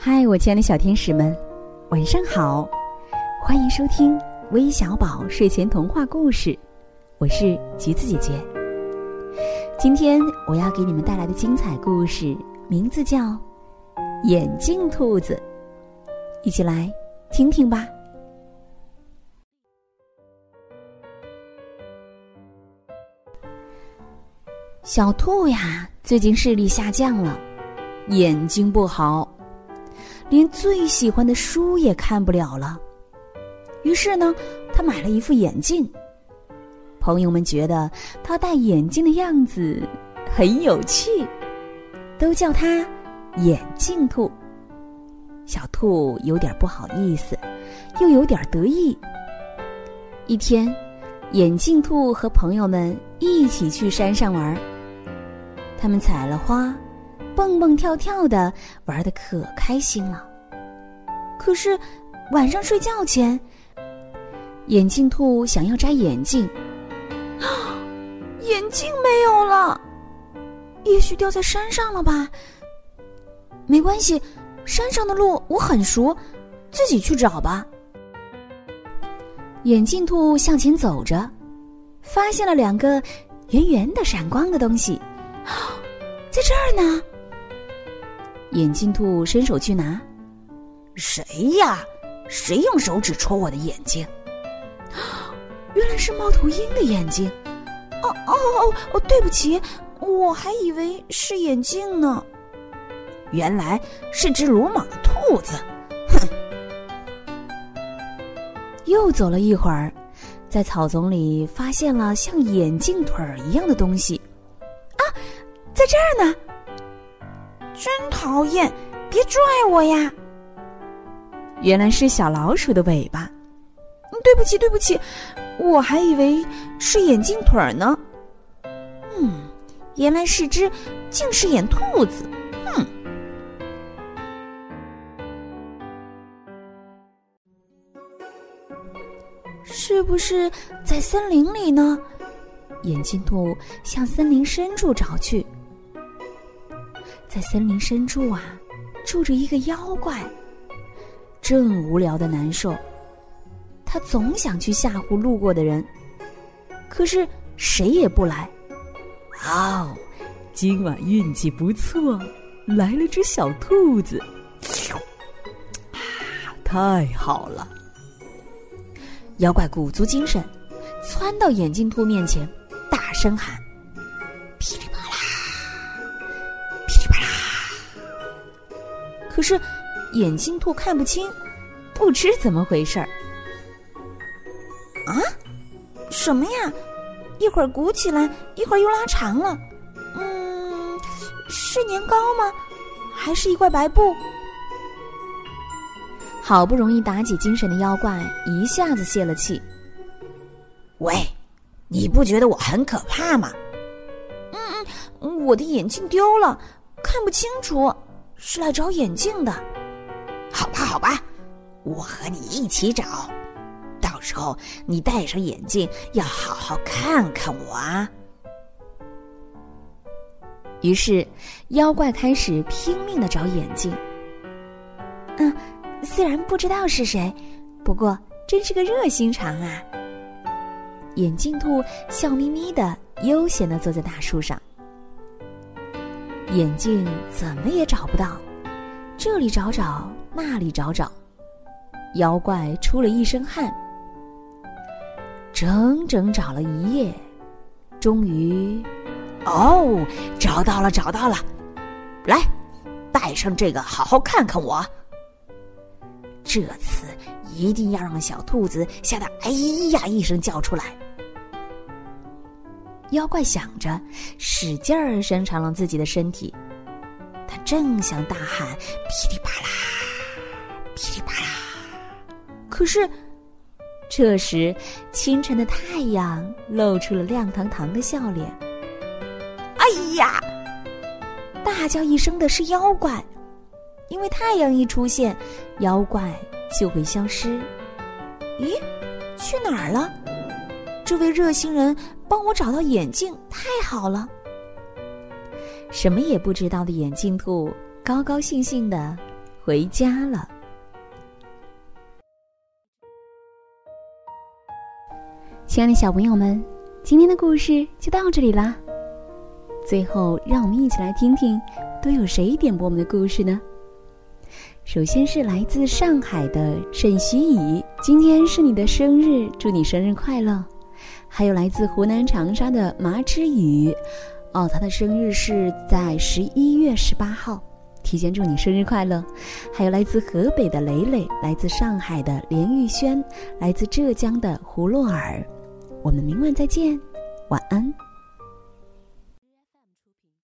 嗨，我亲爱的小天使们，晚上好！欢迎收听微小宝睡前童话故事，我是橘子姐姐。今天我要给你们带来的精彩故事名字叫《眼镜兔子》，一起来听听吧。小兔呀，最近视力下降了，眼睛不好。连最喜欢的书也看不了了，于是呢，他买了一副眼镜。朋友们觉得他戴眼镜的样子很有趣，都叫他“眼镜兔”。小兔有点不好意思，又有点得意。一天，眼镜兔和朋友们一起去山上玩，他们采了花。蹦蹦跳跳的玩的可开心了。可是晚上睡觉前，眼镜兔想要摘眼镜，眼镜没有了，也许掉在山上了吧？没关系，山上的路我很熟，自己去找吧。眼镜兔向前走着，发现了两个圆圆的闪光的东西，在这儿呢。眼镜兔伸手去拿，谁呀？谁用手指戳我的眼睛？原来是猫头鹰的眼睛。哦哦哦哦！对不起，我还以为是眼镜呢。原来是只鲁莽的兔子。哼！又走了一会儿，在草丛里发现了像眼镜腿儿一样的东西。啊，在这儿呢！真讨厌！别拽我呀！原来是小老鼠的尾巴。对不起，对不起，我还以为是眼镜腿儿呢。嗯，原来是只近视眼兔子。哼！是不是在森林里呢？眼镜兔向森林深处找去。在森林深处啊，住着一个妖怪，正无聊的难受。他总想去吓唬路过的人，可是谁也不来。哦，今晚运气不错，来了只小兔子。啊，太好了！妖怪鼓足精神，窜到眼镜兔面前，大声喊。可是，眼镜兔看不清，不知怎么回事儿。啊，什么呀？一会儿鼓起来，一会儿又拉长了。嗯，是年糕吗？还是一块白布？好不容易打起精神的妖怪一下子泄了气。喂，你不觉得我很可怕吗？嗯嗯，我的眼镜丢了，看不清楚。是来找眼镜的，好吧，好吧，我和你一起找。到时候你戴上眼镜，要好好看看我啊。于是，妖怪开始拼命的找眼镜。嗯，虽然不知道是谁，不过真是个热心肠啊。眼镜兔笑眯眯的，悠闲的坐在大树上。眼镜怎么也找不到，这里找找，那里找找，妖怪出了一身汗，整整找了一夜，终于，哦，找到了，找到了！来，戴上这个，好好看看我。这次一定要让小兔子吓得“哎呀”一声叫出来。妖怪想着，使劲儿伸长了自己的身体。他正想大喊“噼里啪啦，噼里啪啦”，可是，这时清晨的太阳露出了亮堂堂的笑脸。哎呀！大叫一声的是妖怪，因为太阳一出现，妖怪就会消失。咦，去哪儿了？这位热心人帮我找到眼镜，太好了！什么也不知道的眼镜兔高高兴兴的回家了。亲爱的小朋友们，今天的故事就到这里啦。最后，让我们一起来听听，都有谁点播我们的故事呢？首先是来自上海的沈徐乙，今天是你的生日，祝你生日快乐。还有来自湖南长沙的麻之雨，哦，他的生日是在十一月十八号，提前祝你生日快乐。还有来自河北的蕾蕾，来自上海的连玉轩，来自浙江的胡洛尔。我们明晚再见，晚安。